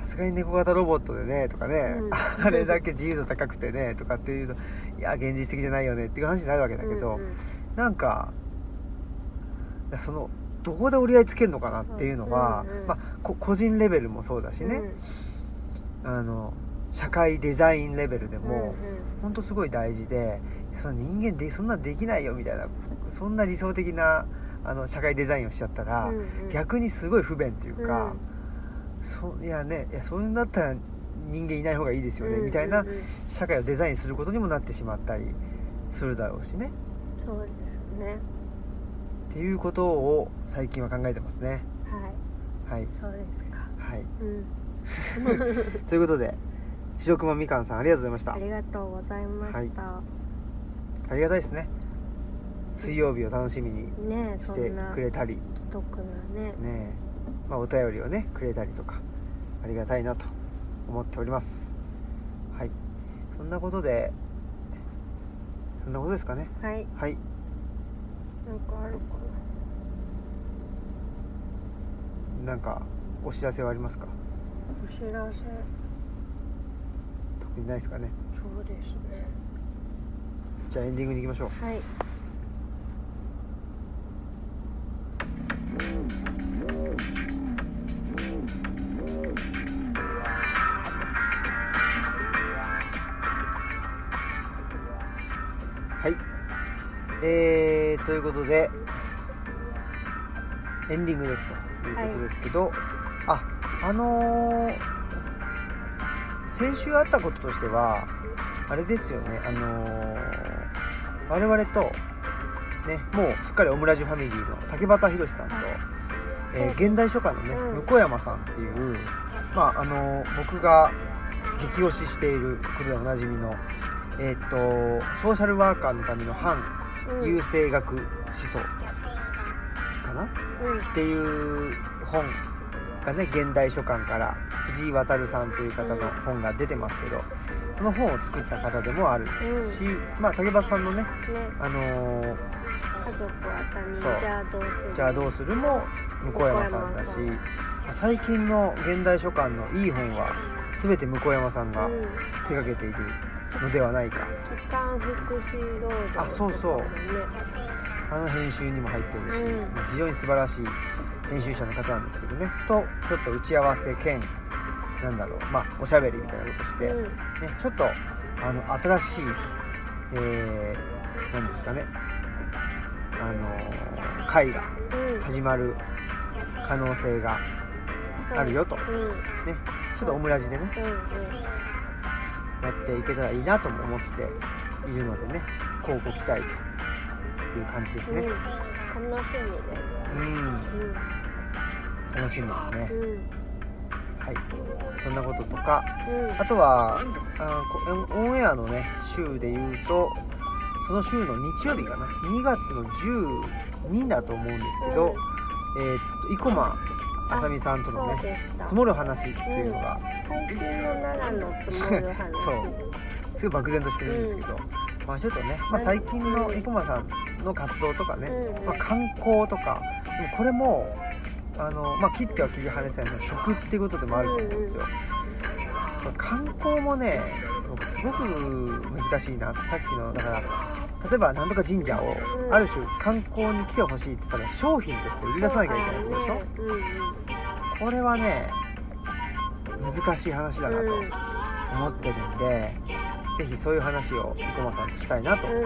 さすがに猫型ロボットでねとかね、うん。あれだけ自由度高くてねとかっていうといや現実的じゃないよねっていう話になるわけだけど、うんうんなんかそのどこで折り合いつけるのかなっていうのは、うんうんまあ、こ個人レベルもそうだしね、あの社会デザインレベルでうんも、本当すごい大事でその人間でそんなできないよみたいなそんな理想的なあの社会デザインをしちゃったら、うんうん。逆にすごい不便といううん。か、そういやねいやそういうんだったら人間いない方がいいですよね、うんみたいな社会をデザインすることにもなってしまったりするだろうしね。そうですね。っていうことを最近は考えてますね。はい。はい。そうですか。はい。うん。ということで白熊みかんさんありがとうございました。ありがとうございました、ありがたいですね水曜日を楽しみにしてくれたり。既得なね。ねえ、まあ、お便りをねくれたりとかありがたいなと思っております。はい。そんなことでそんなことですかね。はい。はい。なんかあるかな。んかお知らせはありますか？なお知らせ。特にないですかね。そうですね。じゃあエンディングに行きましょう。はいはい。えー、ということでエンディングですということですけど、ああのー先週あったこととしてはあれですよねあのー我々とねもうすっかりオムラジファミリーの竹俣宏さんと、えー現代書家のね、うん。向山さんっていうまああのー僕が激推ししていることでおなじみのえーっとソーシャルワーカーのための反うん。優生学思想かな、うん。っていう本がね現代書館から藤井渉さんという方の本が出てますけど、その本を作った方でもあるし、うん。まあ竹俣さんのね、ね。あのー家族は他人そう。じゃあどうする？じゃあどうするも向山さんだし最近の現代書館のいい本は全て向山さんがうん。手掛けているのではないか、福祉労働あそうそうとかもね。あの編集にも入ってるし、うん。まあ非常に素晴らしい編集者の方なんですけどね。とちょっと打ち合わせ兼なんだろう。まあおしゃべりみたいなことして、ね、ちょっとあの新しいえー、なんですかねあの会が始まる可能性があるよと、ね。ちょっとオムラジでね。うんやっていけたらいいなとも思っているのでね。こうご期待という感じですね。うん。楽しみですうん。楽しみですね。はい。そんなこととかうん。あとはあこオンエアのね週で言うとその週の日曜日かな。2月の12だと思うんですけど、えーっと生駒あさみさんとのね積もる話っていうのが、最近の奈良の積もる話。そう。すごい漠然としてるんですけど、まあちょっとね、まあ、最近の生駒さんの活動とかね、うん。まあ、観光とかでもこれもあの、まあ、切っては切り離せないの食っていうことでもあると思うんですよ、まあ観光もね僕すごく難しいなってさっきのだから例えばなんとか神社をうん。ある種観光に来てほしいって言ったら商品として売り出さなきゃいけないってことでしょ、これはね難しい話だなとうん。思ってるんで、ぜひそういう話を生駒さんとしたいなと思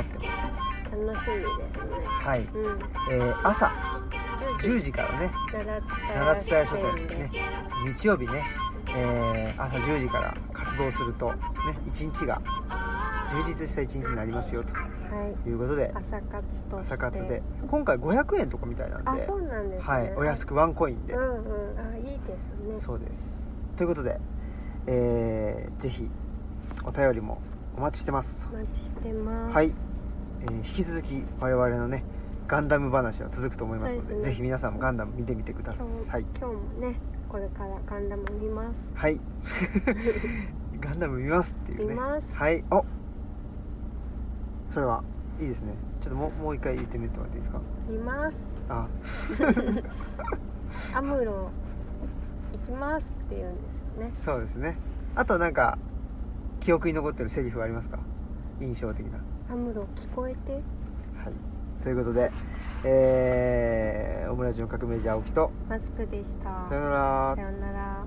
ってます。楽しみですね。はい、うん。えー朝10 10時からね。奈良奈良伝え書店ね。日曜日ね、えー朝10時から活動するとね一日が充実した一日になりますよと。はい。いうことで。朝活と朝活で。今回500円とかみたいなんで。あそうなんですね。はい。お安くワンコインで、うんうん。あいいですね。そうです。ということで、えーぜひお便りもお待ちしてます。お待ちしてます。はい、えー引き続き我々のねガンダム話は続くと思いますのでね。ぜひ皆さんもガンダム見てみてください。今日もねこれからガンダム見ます。はい。ガンダム見ますっていうね。見ます。はい。おそれはいいですね。ちょっともうもう一回言ってみてもらっていいですか？見ます。あ。アムロ行きますって言うんですよね。そうですね。あとなんか記憶に残ってるセリフはありますか？印象的な。アムロ聞こえて？はい。ということでえー、オムラジの革命児青木とマスクでした。さよなら。さよなら